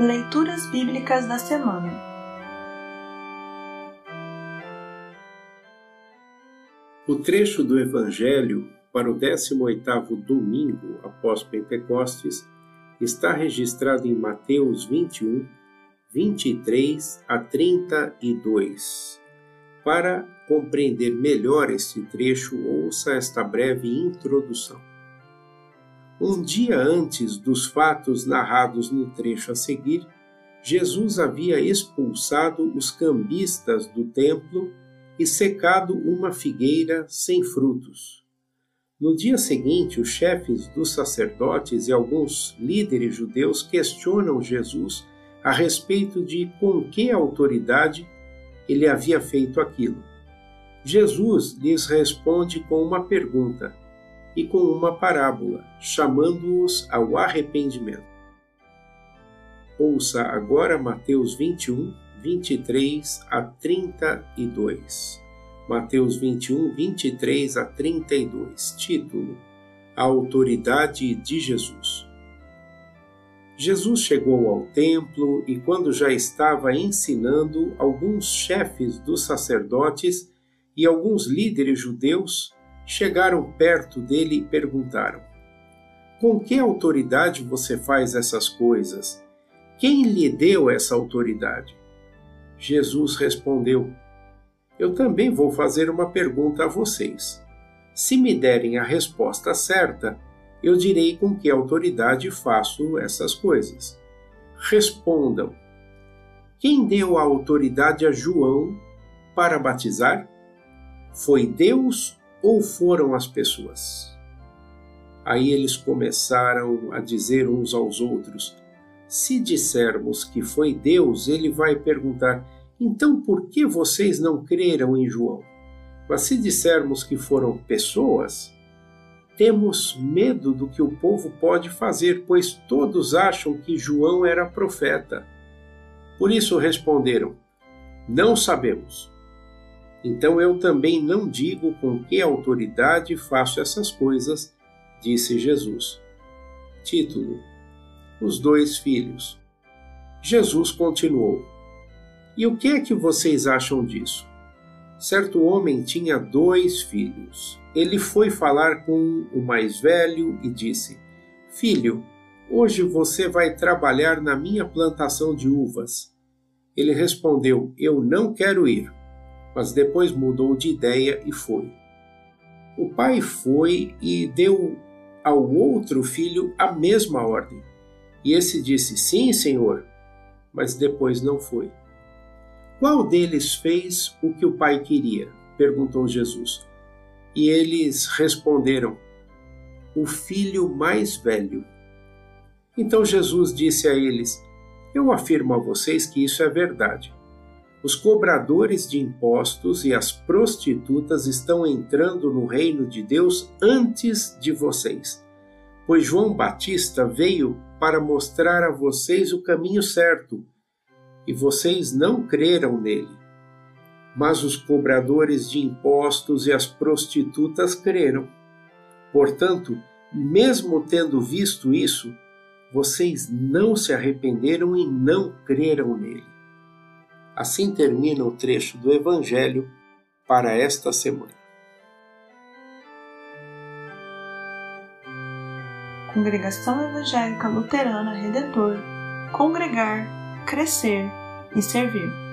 Leituras Bíblicas da Semana O trecho do Evangelho para o 18º domingo após Pentecostes está registrado em Mateus 21, 23 a 32. Para compreender melhor este trecho, ouça esta breve introdução. Um dia antes dos fatos narrados no trecho a seguir, Jesus havia expulsado os cambistas do templo e secado uma figueira sem frutos. No dia seguinte, os chefes dos sacerdotes e alguns líderes judeus questionam Jesus a respeito de com que autoridade ele havia feito aquilo. Jesus lhes responde com uma pergunta: e com uma parábola, chamando-os ao arrependimento. Ouça agora Mateus 21, 23 a 32. Mateus 21, 23 a 32. Título: A autoridade de Jesus. Jesus chegou ao templo e, quando já estava ensinando, alguns chefes dos sacerdotes e alguns líderes judeus chegaram perto dele e perguntaram: Com que autoridade você faz essas coisas? Quem lhe deu essa autoridade? Jesus respondeu: Eu também vou fazer uma pergunta a vocês. Se me derem a resposta certa, eu direi com que autoridade faço essas coisas. Respondam: Quem deu a autoridade a João para batizar? Foi Deus ou foram as pessoas? Aí eles começaram a dizer uns aos outros: Se dissermos que foi Deus, ele vai perguntar: então por que vocês não creram em João? Mas se dissermos que foram pessoas, temos medo do que o povo pode fazer, pois todos acham que João era profeta. Por isso responderam: Não sabemos. Então eu também não digo com que autoridade faço essas coisas, disse Jesus. Título: Os dois filhos. Jesus continuou: E o que é que vocês acham disso? Certo homem tinha dois filhos. Ele foi falar com o mais velho e disse: Filho, hoje você vai trabalhar na minha plantação de uvas. Ele respondeu: Eu não quero ir mas depois mudou de ideia e foi. O pai foi e deu ao outro filho a mesma ordem. E esse disse: Sim, senhor, mas depois não foi. Qual deles fez o que o pai queria? perguntou Jesus. E eles responderam: O filho mais velho. Então Jesus disse a eles: Eu afirmo a vocês que isso é verdade os cobradores de impostos e as prostitutas estão entrando no reino de Deus antes de vocês, pois João Batista veio para mostrar a vocês o caminho certo e vocês não creram nele. Mas os cobradores de impostos e as prostitutas creram. Portanto, mesmo tendo visto isso, vocês não se arrependeram e não creram nele. Assim termina o trecho do Evangelho para esta semana. Congregação Evangélica Luterana Redentor Congregar, Crescer e Servir.